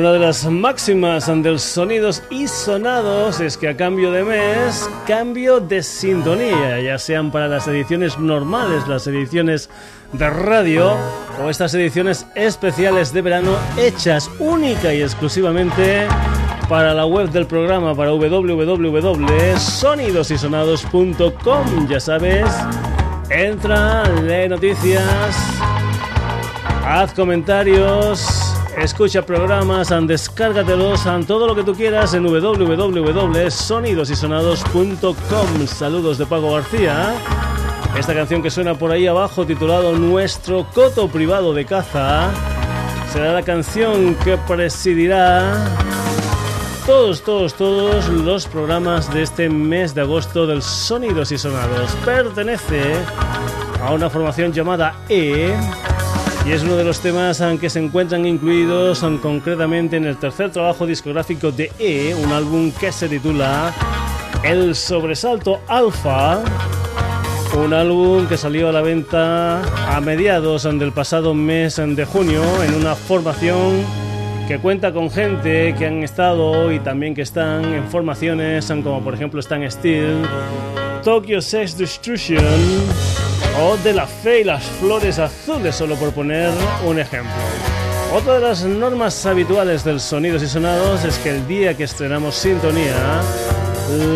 Una de las máximas del sonidos y sonados es que a cambio de mes, cambio de sintonía, ya sean para las ediciones normales, las ediciones de radio o estas ediciones especiales de verano hechas única y exclusivamente para la web del programa, para www.sonidosysonados.com. Ya sabes, entra, lee noticias, haz comentarios Escucha programas, descárgatelos, todo lo que tú quieras en www.sonidosysonados.com. Saludos de Pago García. Esta canción que suena por ahí abajo, titulado Nuestro Coto Privado de Caza, será la canción que presidirá todos, todos, todos los programas de este mes de agosto del Sonidos y Sonados. Pertenece a una formación llamada E y es uno de los temas que se encuentran incluidos concretamente en el tercer trabajo discográfico de E, un álbum que se titula El Sobresalto Alpha, un álbum que salió a la venta a mediados del pasado mes de junio en una formación que cuenta con gente que han estado y también que están en formaciones como por ejemplo Stan Steel, Tokyo Sex Destruction, o de la fe y las flores azules, solo por poner un ejemplo. Otra de las normas habituales del Sonidos y Sonados es que el día que estrenamos Sintonía,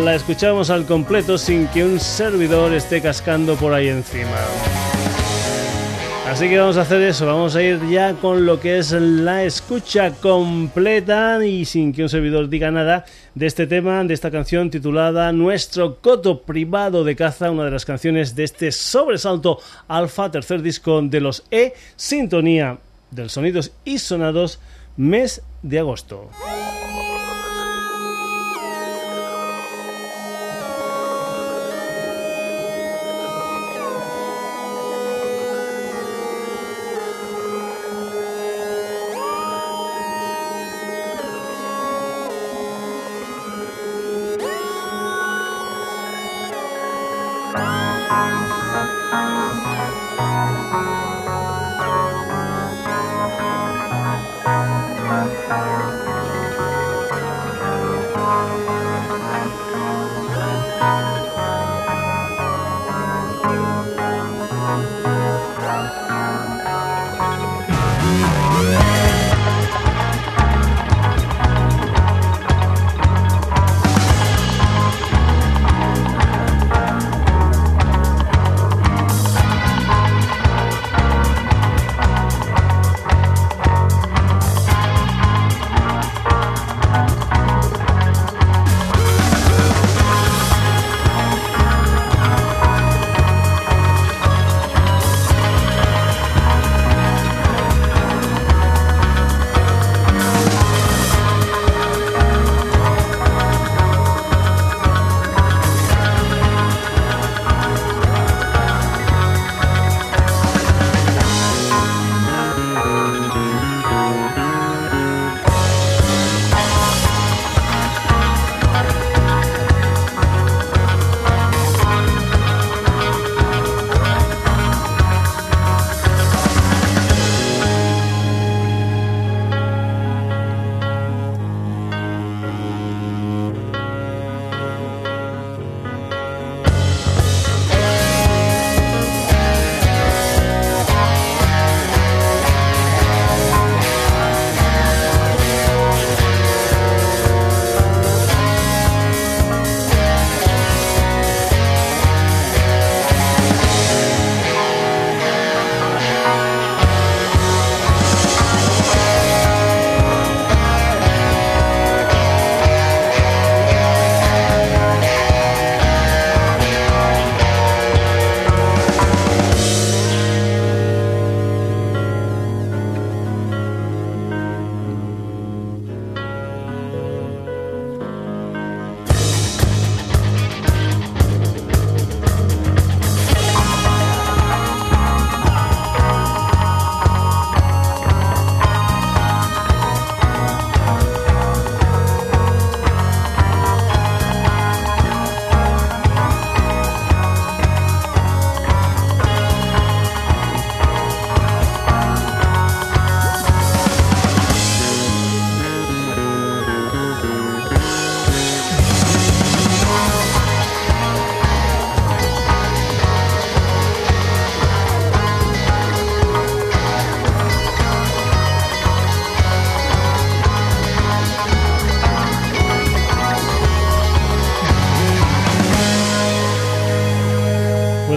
la escuchamos al completo sin que un servidor esté cascando por ahí encima. Así que vamos a hacer eso, vamos a ir ya con lo que es la escucha completa y sin que un servidor diga nada de este tema, de esta canción titulada Nuestro Coto Privado de Caza, una de las canciones de este sobresalto alfa, tercer disco de los E, sintonía del Sonidos y Sonados, mes de agosto.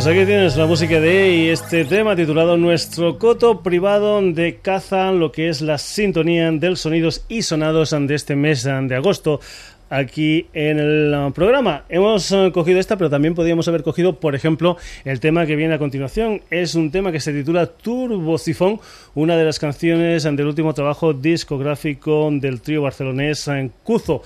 Aquí tienes la música de y este tema titulado Nuestro coto privado de caza, lo que es la sintonía del sonidos y sonados de este mes de agosto aquí en el programa. Hemos eh, cogido esta, pero también podríamos haber cogido, por ejemplo, el tema que viene a continuación. Es un tema que se titula Turbo Sifón, una de las canciones del último trabajo discográfico del trío barcelonés en Cuzo.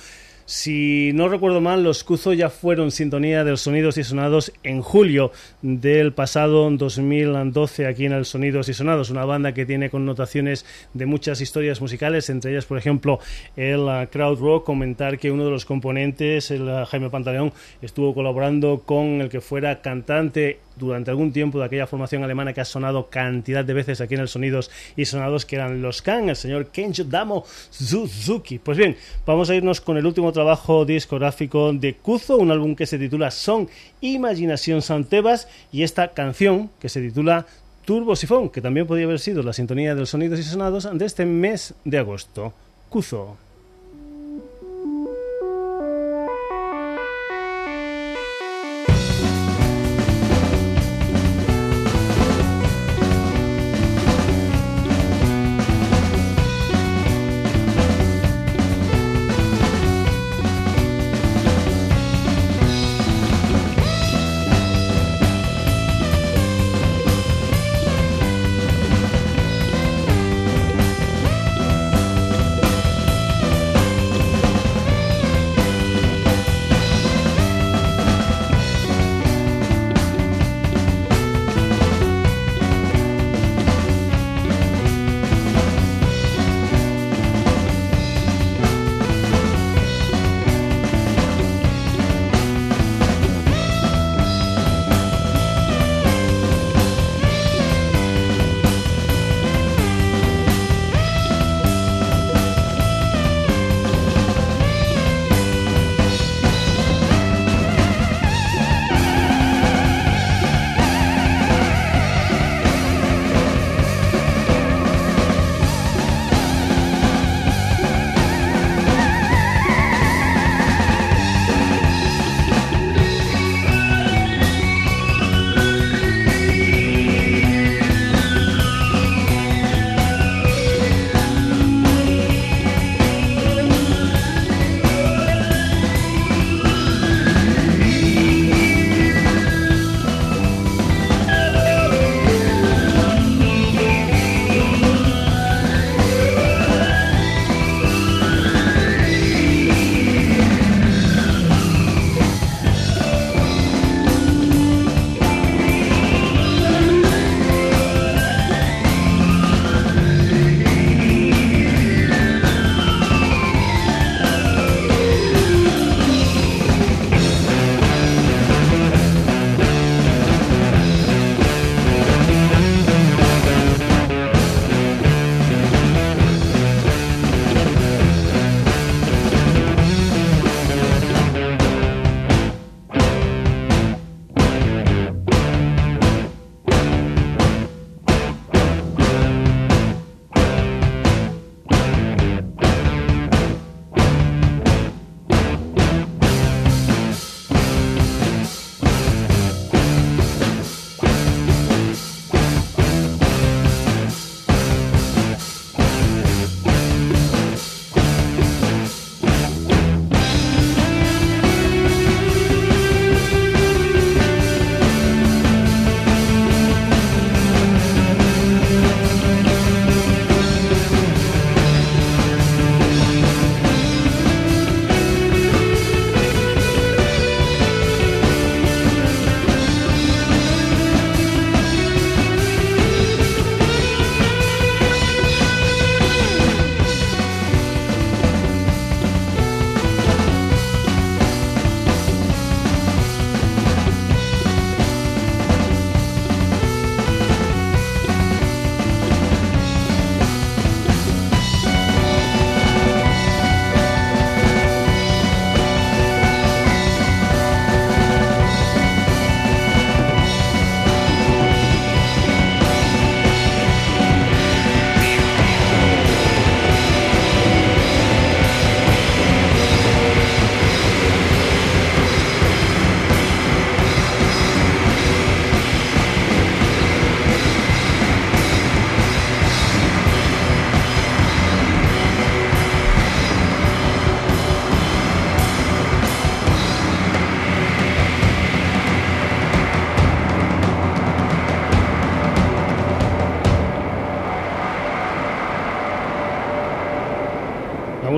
Si no recuerdo mal, los Cuzo ya fueron sintonía de los sonidos y sonados en julio del pasado 2012 aquí en el Sonidos y Sonados, una banda que tiene connotaciones de muchas historias musicales, entre ellas, por ejemplo, el uh, crowd rock. Comentar que uno de los componentes, el uh, Jaime Pantaleón, estuvo colaborando con el que fuera cantante durante algún tiempo de aquella formación alemana que ha sonado cantidad de veces aquí en el Sonidos y Sonados, que eran los Kan, el señor Kenjo Damo Suzuki. Pues bien, vamos a irnos con el último trabajo discográfico de Kuzo, un álbum que se titula Son Imaginación Santebas y esta canción que se titula Turbo Sifón, que también podría haber sido la sintonía de los Sonidos y Sonados de este mes de agosto. Kuzo.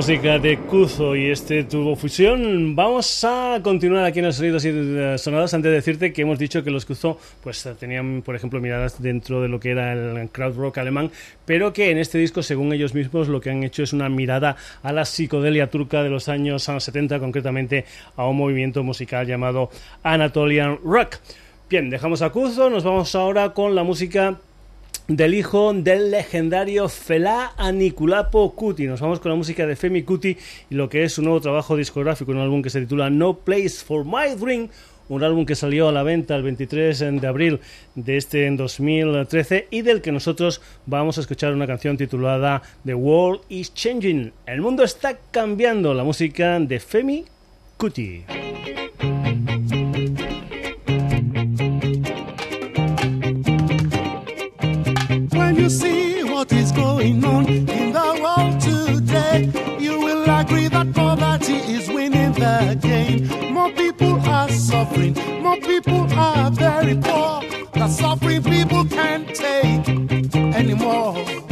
Música de Kuzo y este tubo fusión. Vamos a continuar aquí en los sonidos y sonadas antes de decirte que hemos dicho que los Kuzo pues tenían, por ejemplo, miradas dentro de lo que era el crowd rock alemán, pero que en este disco, según ellos mismos, lo que han hecho es una mirada a la psicodelia turca de los años 70, concretamente a un movimiento musical llamado Anatolian Rock. Bien, dejamos a Kuzo, nos vamos ahora con la música del hijo del legendario Fela Anikulapo Kuti. Nos vamos con la música de Femi Kuti y lo que es su nuevo trabajo discográfico, un álbum que se titula No Place for My Dream, un álbum que salió a la venta el 23 de abril de este en 2013 y del que nosotros vamos a escuchar una canción titulada The World is Changing. El mundo está cambiando, la música de Femi Kuti. You see what is going on in the world today, you will agree that poverty is winning the game. More people are suffering, more people are very poor. The suffering people can't take anymore.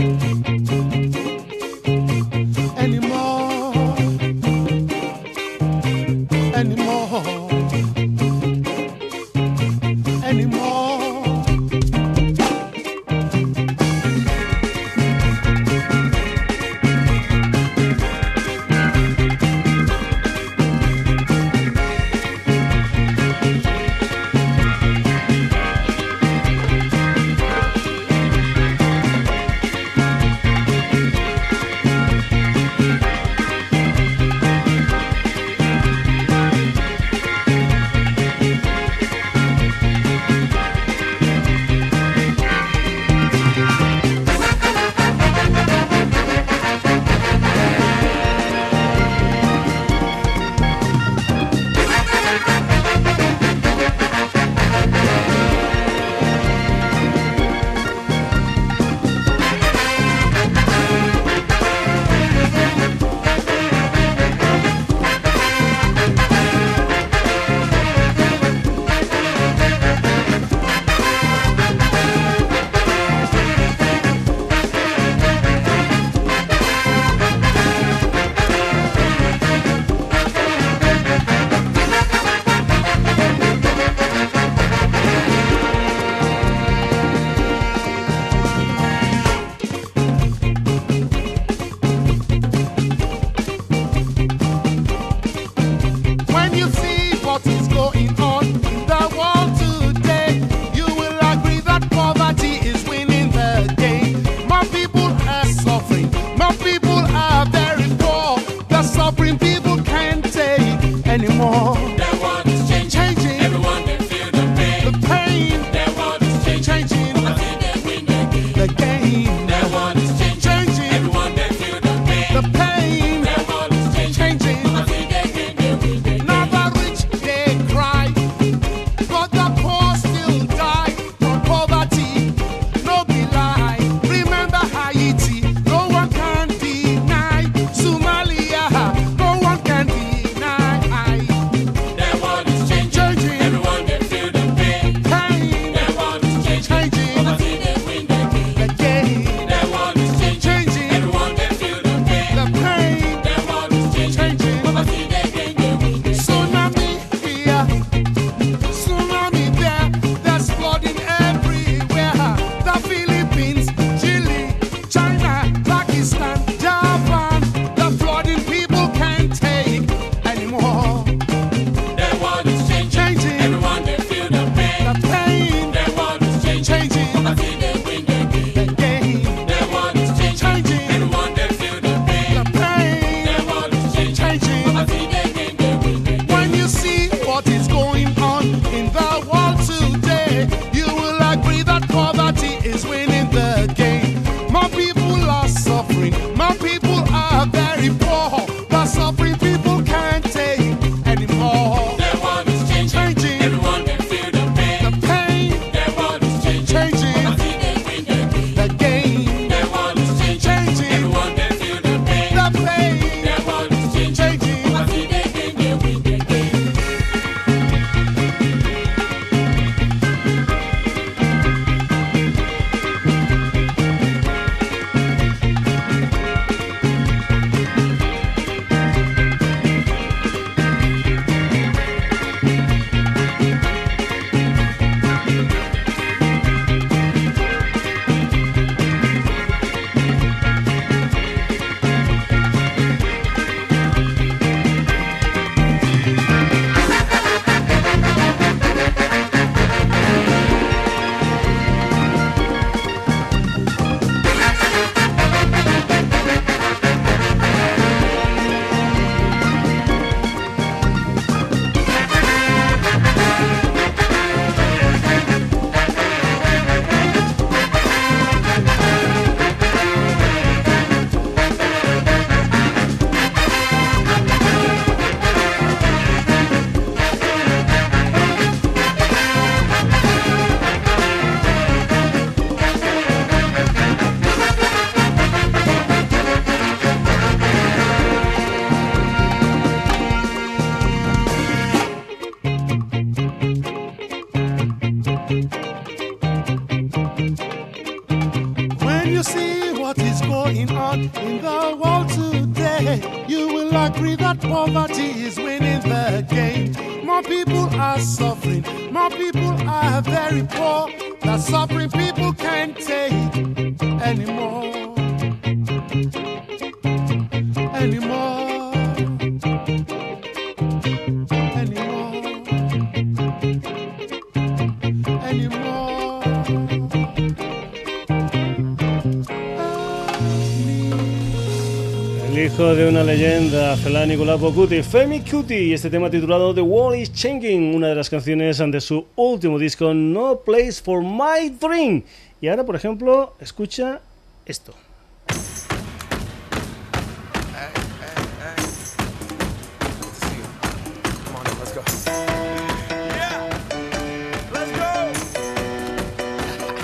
Felani Gulapo Cuti, Femi Cuti, y este tema titulado The World is Changing, una de las canciones de su último disco, No Place for My Dream. Y ahora, por ejemplo, escucha esto.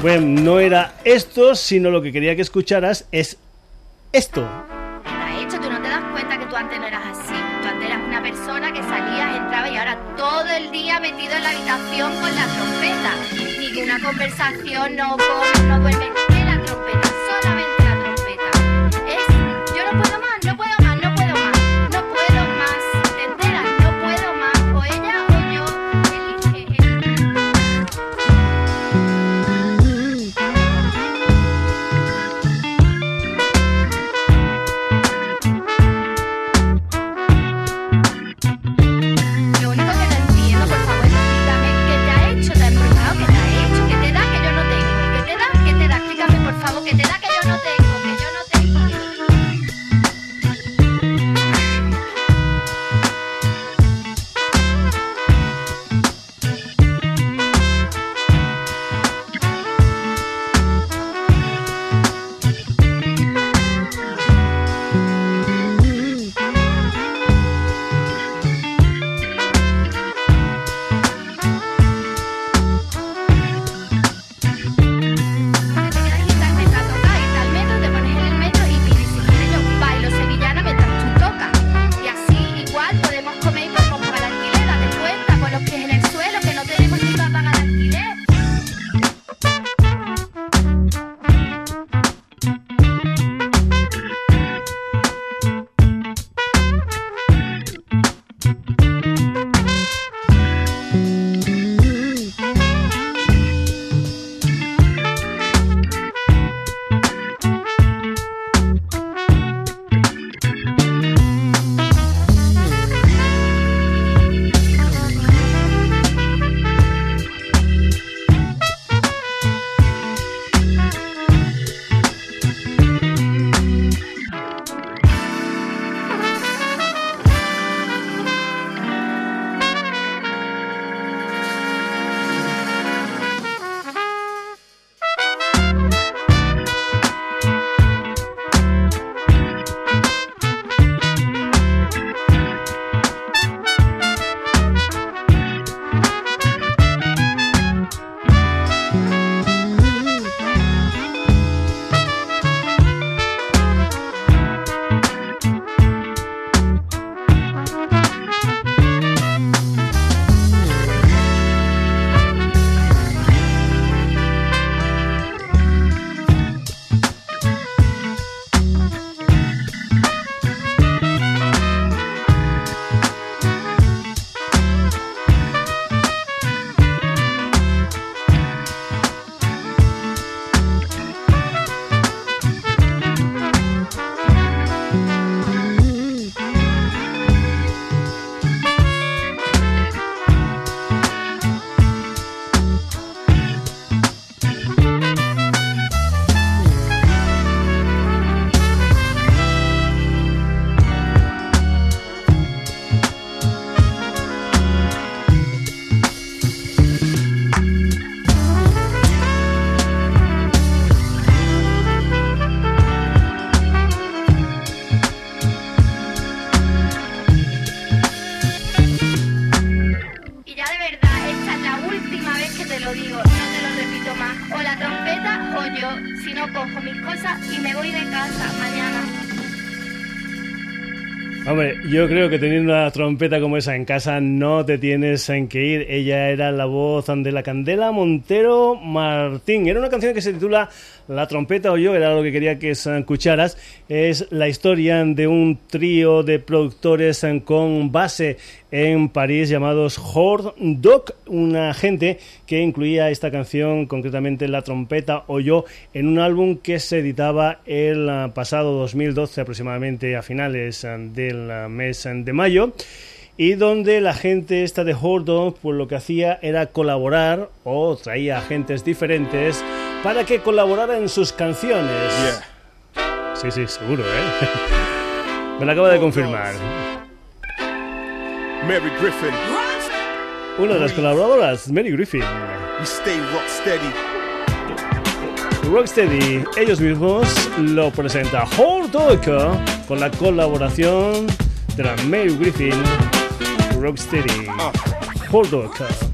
Bueno, no era esto, sino lo que quería que escucharas es esto. Metido en la habitación con la trompeta. Ninguna conversación, no no duerme. Yo creo que teniendo una trompeta como esa en casa no te tienes en que ir. Ella era la voz de la Candela Montero Martín. Era una canción que se titula La trompeta o yo era lo que quería que escucharas. Es la historia de un trío de productores con base en París llamados Horde Dog, una gente que incluía esta canción, concretamente la trompeta o yo, en un álbum que se editaba el pasado 2012 aproximadamente a finales del mes de mayo y donde la gente esta de Hordon pues lo que hacía era colaborar o traía agentes diferentes para que colaboraran en sus canciones. Sí, sí, seguro, ¿eh? Me lo acaba de confirmar. Mary Griffin. Una de las colaboradoras, Mary Griffin. We stay rock Rocksteady, ellos mismos lo presenta Hordon con la colaboración de la Mary Griffin Rocksteady. Uh. Hold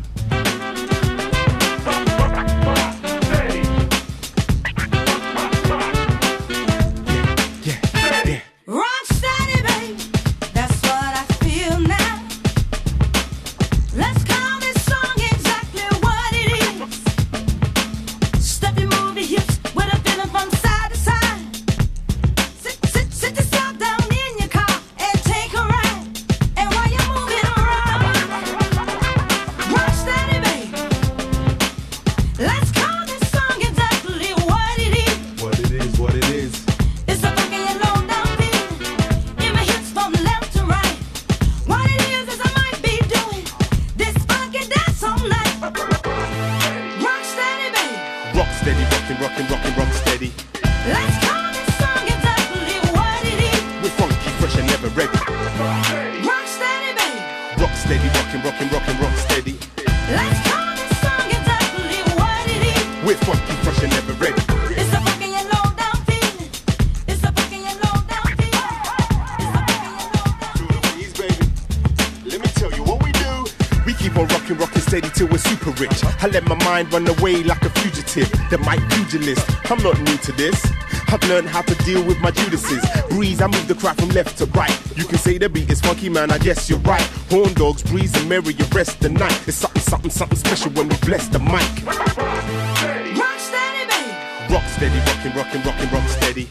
on, run away like a fugitive. The mic pugilist, I'm not new to this. I've learned how to deal with my Judases. Breeze, I move the crowd from left to right. You can say the beat is funky, man, I guess you're right. Horn dogs, breeze, and merry, you rest the night. It's something, something, something special when we bless the mic. Rock steady, baby. Rock steady, rockin', rockin', rockin', rock steady.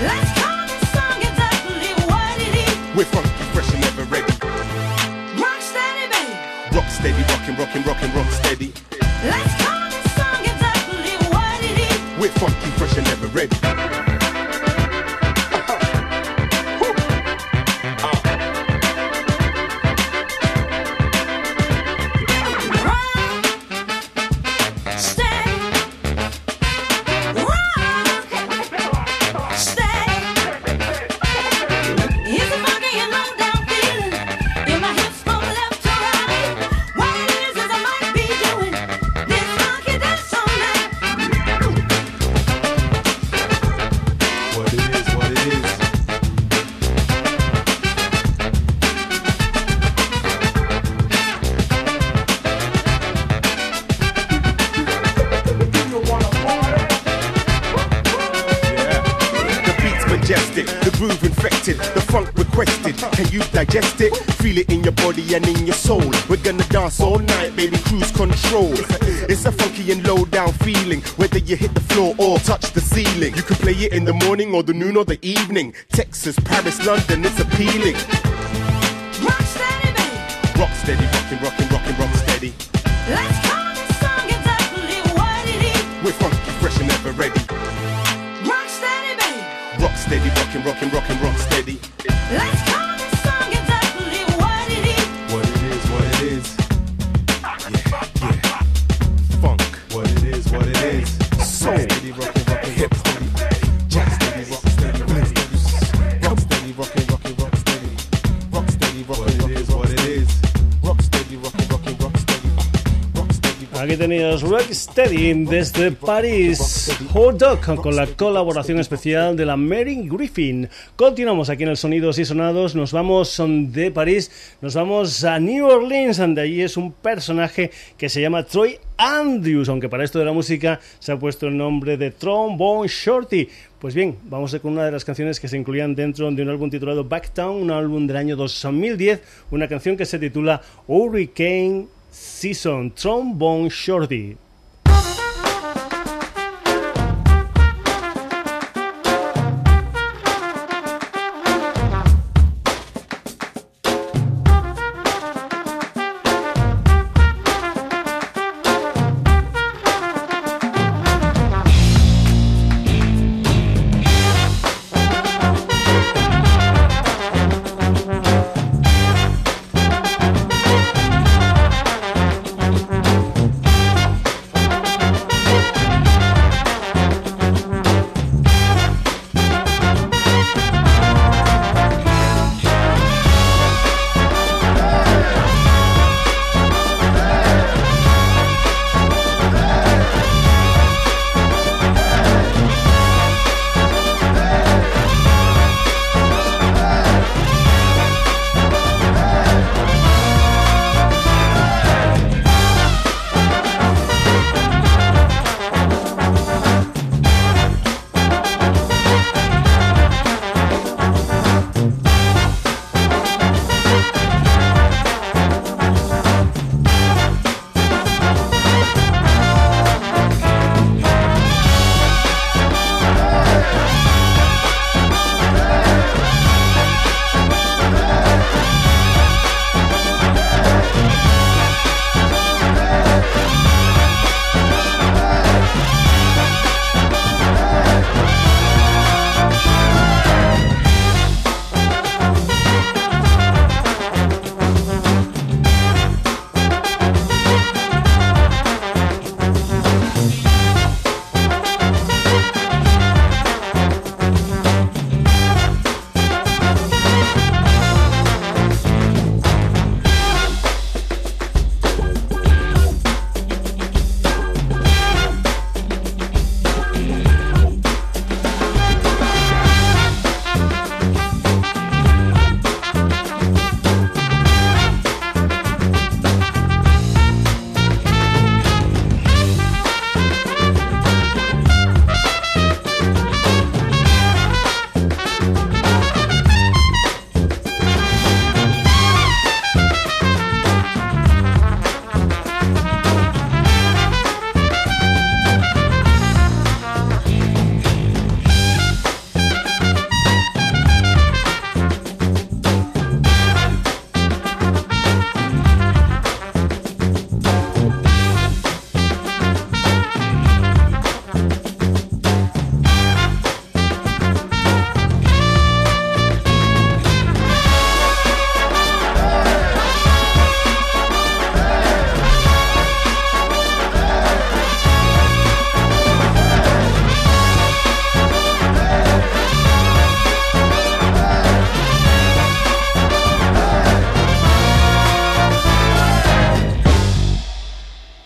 Let's call this song exactly what it is. We're funky, fresh, and never ready. Rock steady, baby. Rock steady, rockin', rockin', rockin', rock steady. Dance all night, baby, cruise control. It's a funky and low down feeling, whether you hit the floor or touch the ceiling. You can play it in the morning or the noon or the evening. Texas, Paris, London, it's appealing. Rock steady, baby. Rock steady, rockin', rockin', Tenías Rocksteady desde París, Hot Dog con la colaboración especial de la Mary Griffin. Continuamos aquí en el Sonidos y Sonados, nos vamos de París, nos vamos a New Orleans, donde allí es un personaje que se llama Troy Andrews, aunque para esto de la música se ha puesto el nombre de Trombone Shorty. Pues bien, vamos a con una de las canciones que se incluían dentro de un álbum titulado Backtown, un álbum del año 2010, una canción que se titula Hurricane Season Trombone Shorty.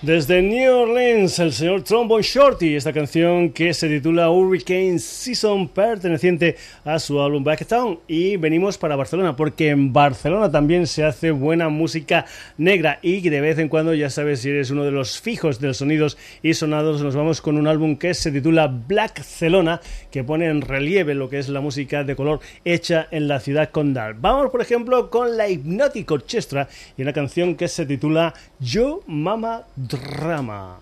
Desde New Orleans, el señor Trombone Shorty, esta canción que se titula Hurricane Season, perteneciente a su álbum Backtown. Y venimos para Barcelona, porque en Barcelona también se hace buena música negra. Y de vez en cuando, ya sabes, si eres uno de los fijos de los sonidos y sonados, nos vamos con un álbum que se titula Black Blackcelona, que pone en relieve lo que es la música de color hecha en la ciudad condal. Vamos, por ejemplo, con la hipnótica orchestra y una canción que se titula yo Mama Drama.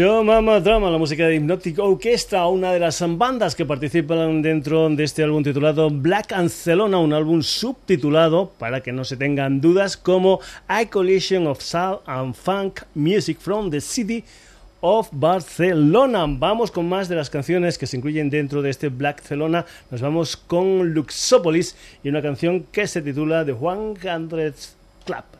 Show Mama Drama, la música de Hypnotic Orchestra, una de las bandas que participan dentro de este álbum titulado Black Ancelona, un álbum subtitulado, para que no se tengan dudas, como A Collision of Soul and Funk Music from the City of Barcelona. Vamos con más de las canciones que se incluyen dentro de este Black Celona. Nos vamos con Luxopolis y una canción que se titula The One Hundred Club.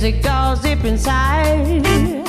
Music goes deep inside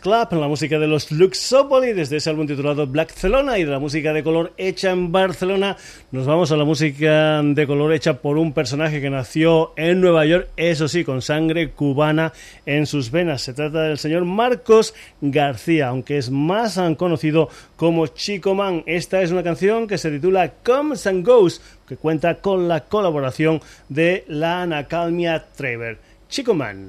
Club, la música de los Luxopolis, desde ese álbum titulado Black Celona y de la música de color hecha en Barcelona, nos vamos a la música de color hecha por un personaje que nació en Nueva York, eso sí, con sangre cubana en sus venas. Se trata del señor Marcos García, aunque es más conocido como Chico Man. Esta es una canción que se titula Comes and Goes, que cuenta con la colaboración de la Anacalmia Trevor. Chico Man.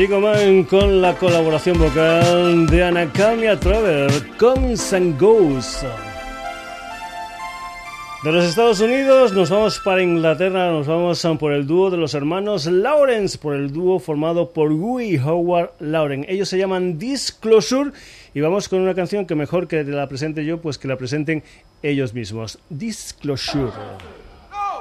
Chico Man con la colaboración vocal de Anacamia Traver, Comes and Goes. De los Estados Unidos nos vamos para Inglaterra, nos vamos por el dúo de los hermanos Lawrence, por el dúo formado por Guy Howard Lauren. Ellos se llaman Disclosure y vamos con una canción que mejor que la presente yo, pues que la presenten ellos mismos. Disclosure.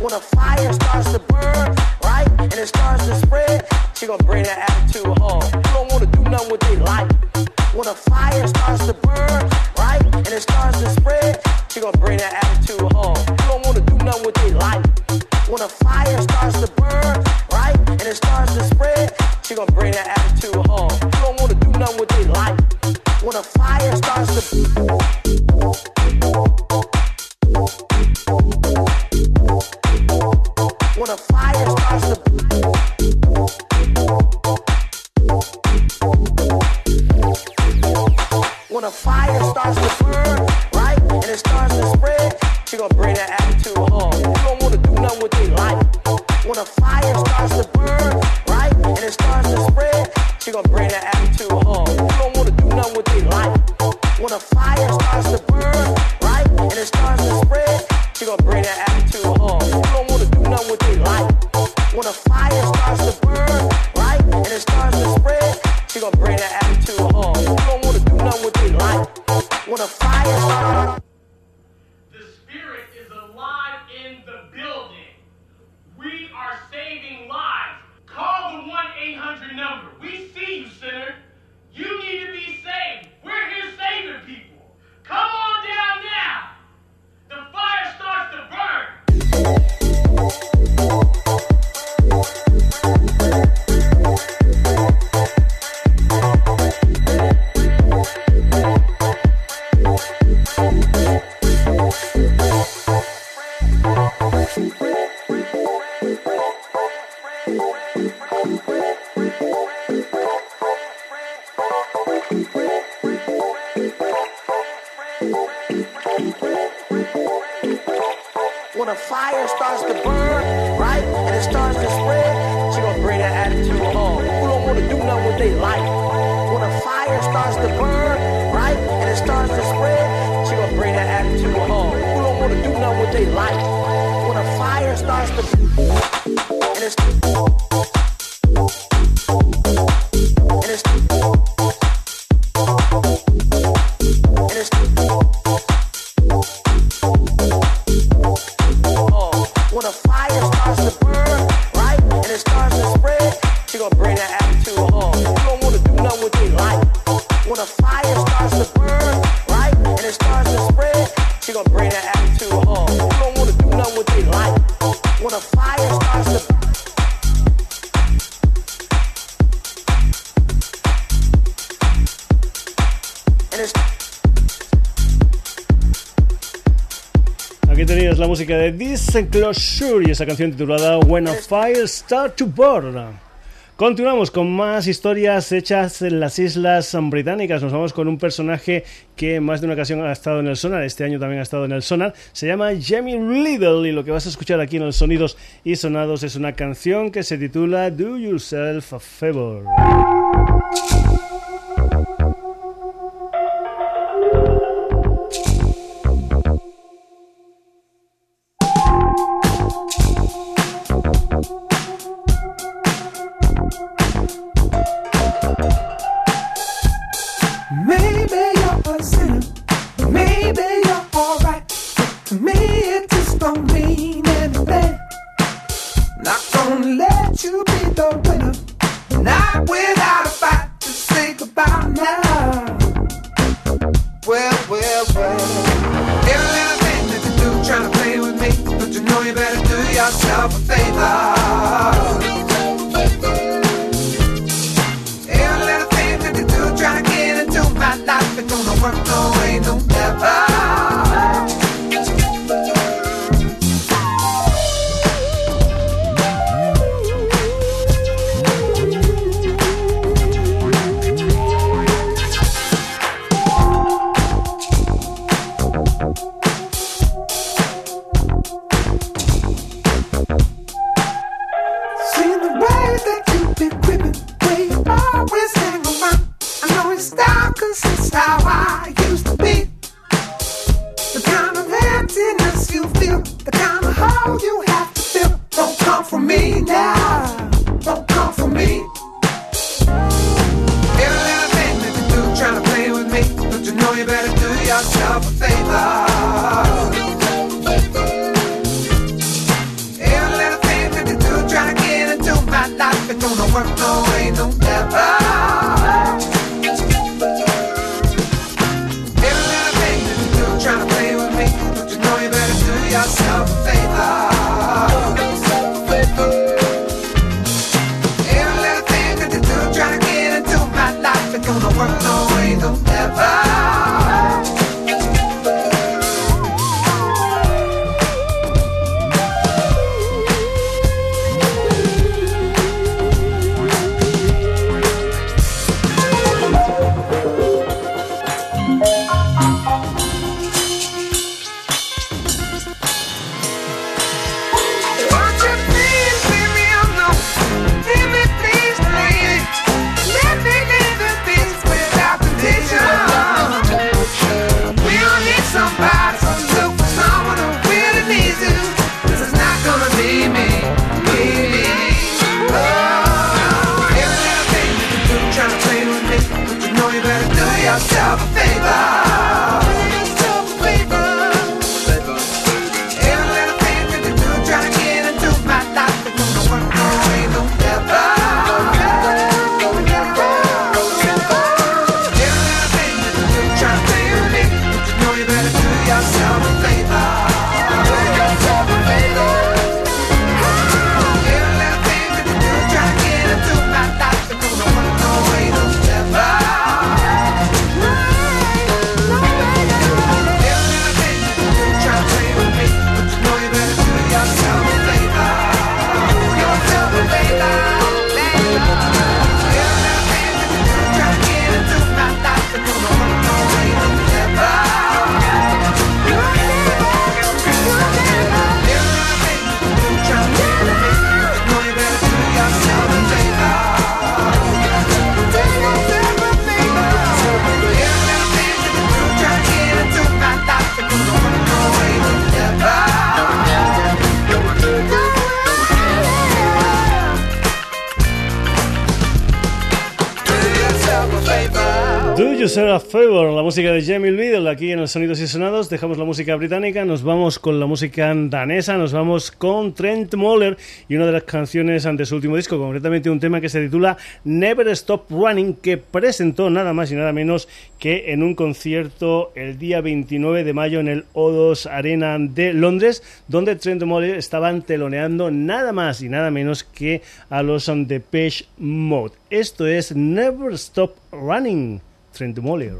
When a fire starts to burn, right, and it starts to spread, she gonna bring that attitude home. You don't wanna do nothing with their life. When a fire starts to burn, right, and it starts to spread, she gonna bring that attitude home. You don't wanna do nothing with their life. When a fire starts to burn, right, and it starts to spread, she gonna bring that attitude home. You don't wanna do nothing with their life. When a fire starts to de Disclosure y esa canción titulada When a Fire Start to Burn. Continuamos con más historias hechas en las Islas Británicas. Nos vamos con un personaje que más de una ocasión ha estado en el sonar. Este año también ha estado en el sonar. Se llama Jamie Little y lo que vas a escuchar aquí en los sonidos y sonados es una canción que se titula Do Yourself a Favor. Favor, la música de Jamie Liddell aquí en los Sonidos y Sonados. Dejamos la música británica, nos vamos con la música danesa, nos vamos con Trent Moller y una de las canciones ante su último disco, concretamente un tema que se titula Never Stop Running, que presentó nada más y nada menos que en un concierto el día 29 de mayo en el O2 Arena de Londres, donde Trent Moller estaban teloneando nada más y nada menos que a los On The Page Mode. Esto es Never Stop Running. Trendemolier.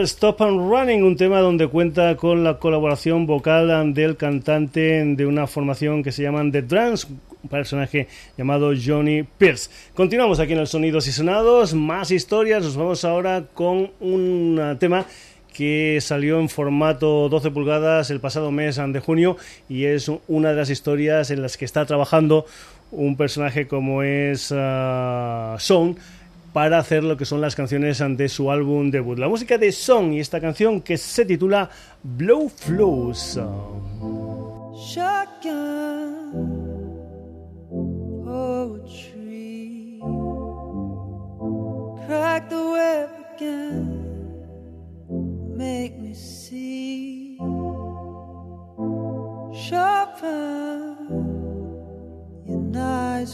Stop and Running, un tema donde cuenta con la colaboración vocal del cantante de una formación que se llaman The Drums, un personaje llamado Johnny Pierce. Continuamos aquí en el Sonidos y Sonados, más historias, nos vamos ahora con un tema que salió en formato 12 pulgadas el pasado mes de junio y es una de las historias en las que está trabajando un personaje como es uh, para hacer lo que son las canciones de su álbum debut. La música de Song y esta canción que se titula Blow Flows. Make me see.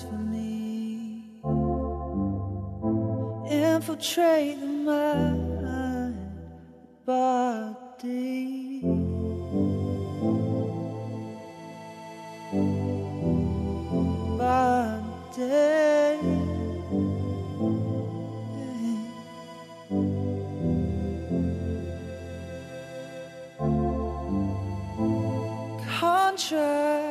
For me. Infiltrate the mind, body. body. Contract,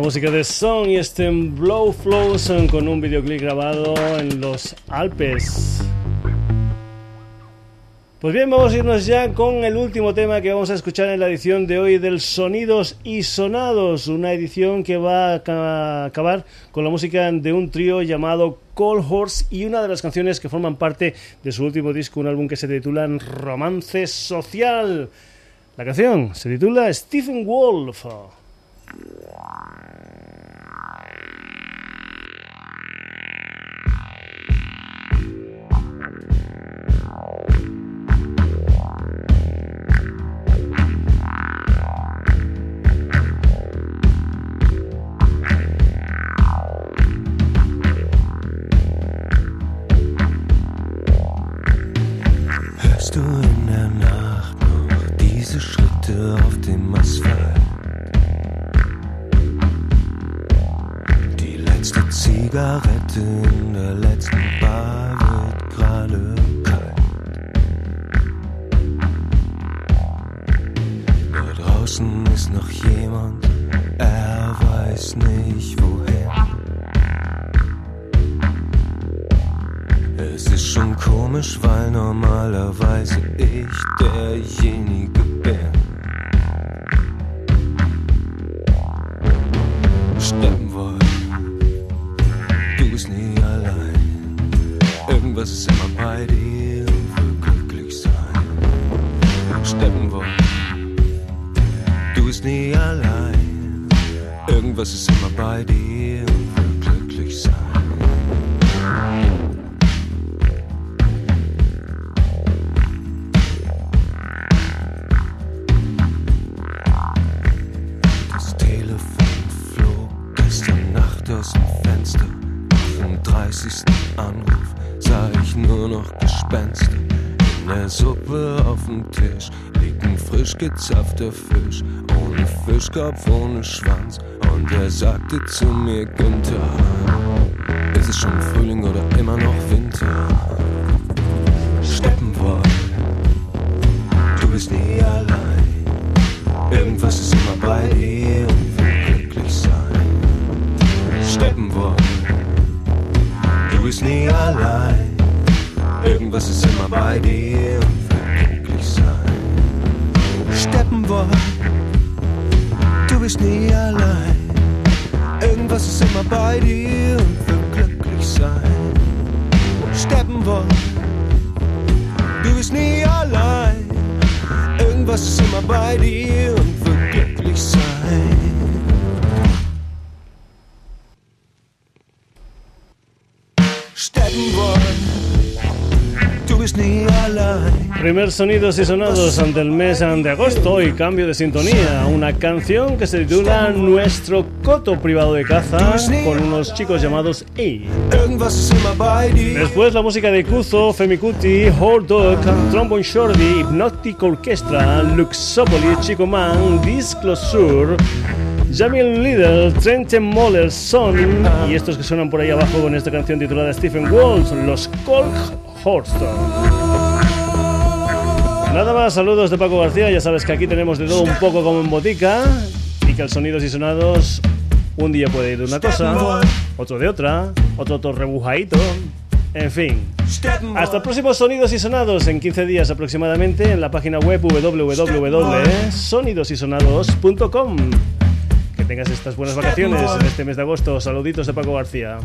música de Son y este Blow Flows con un videoclip grabado en los Alpes. Pues bien, vamos a irnos ya con el último tema que vamos a escuchar en la edición de hoy del Sonidos y Sonados, una edición que va a ca- acabar con la música de un trío llamado Cold Horse y una de las canciones que forman parte de su último disco, un álbum que se titula Romance Social. La canción se titula Stephen Wolf. Hörst du in der Nacht noch diese Schritte auf dem Asphalt? Letzte Zigarette in der letzten Bar wird gerade kalt. Da draußen ist noch jemand, er weiß nicht wohin. Es ist schon komisch, weil normalerweise ich derjenige bin. Irgendwas ist immer bei dir und will glücklich sein. Das Telefon flog gestern Nacht aus dem Fenster. Dem 30. Anruf sah ich nur noch Gespenster. In der Suppe auf dem Tisch liegt ein frisch gezapfter Fisch. Ohne Fischkopf, ohne Schwanz. Und er sagte zu mir, Günther, ist es schon Frühling oder immer noch Winter? Steppen wollen, du bist nie allein. Irgendwas ist immer bei dir und will glücklich sein. Steppen wollen, du bist nie allein. Irgendwas ist immer bei dir und will glücklich sein. Steppen wollen, du bist nie allein. Irgendwas ist immer bei dir und will glücklich sein. Steppen wollen, du bist nie allein. Irgendwas ist immer bei dir und wird glücklich sein. Primer sonidos y sonados ante el mes de agosto y cambio de sintonía. Una canción que se titula Nuestro coto privado de caza con unos chicos llamados E. Después la música de Kuzo, Femicuti, Horde Dog, Trombone Shorty, Hypnotic Orchestra, Luxopoly, Chico Man, Disclosure, Jamil Lidl, Trenton Moller, Son y estos que suenan por ahí abajo con esta canción titulada Stephen Wolf, los Colk Horston. Nada más, saludos de Paco García. Ya sabes que aquí tenemos de todo un poco como en botica y que el sonidos y sonados un día puede ir de una cosa, otro de otra, otro otro rebujadito. En fin, hasta el próximo Sonidos y Sonados en 15 días aproximadamente en la página web www.sonidosysonados.com. Que tengas estas buenas vacaciones en este mes de agosto. Saluditos de Paco García.